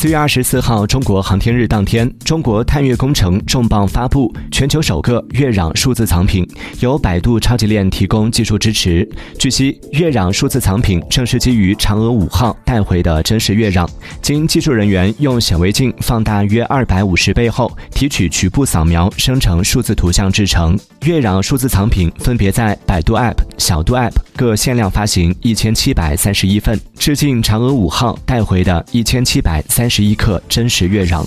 四月二十四号，中国航天日当天，中国探月工程重磅发布全球首个月壤数字藏品，由百度超级链提供技术支持。据悉，月壤数字藏品正是基于嫦娥五号带回的真实月壤，经技术人员用显微镜放大约二百五十倍后，提取局部扫描生成数字图像制成。月壤数字藏品分别在百度 App、小度 App 各限量发行一千七百三十一份，致敬嫦娥五号带回的一千七百。三十一克真实月壤。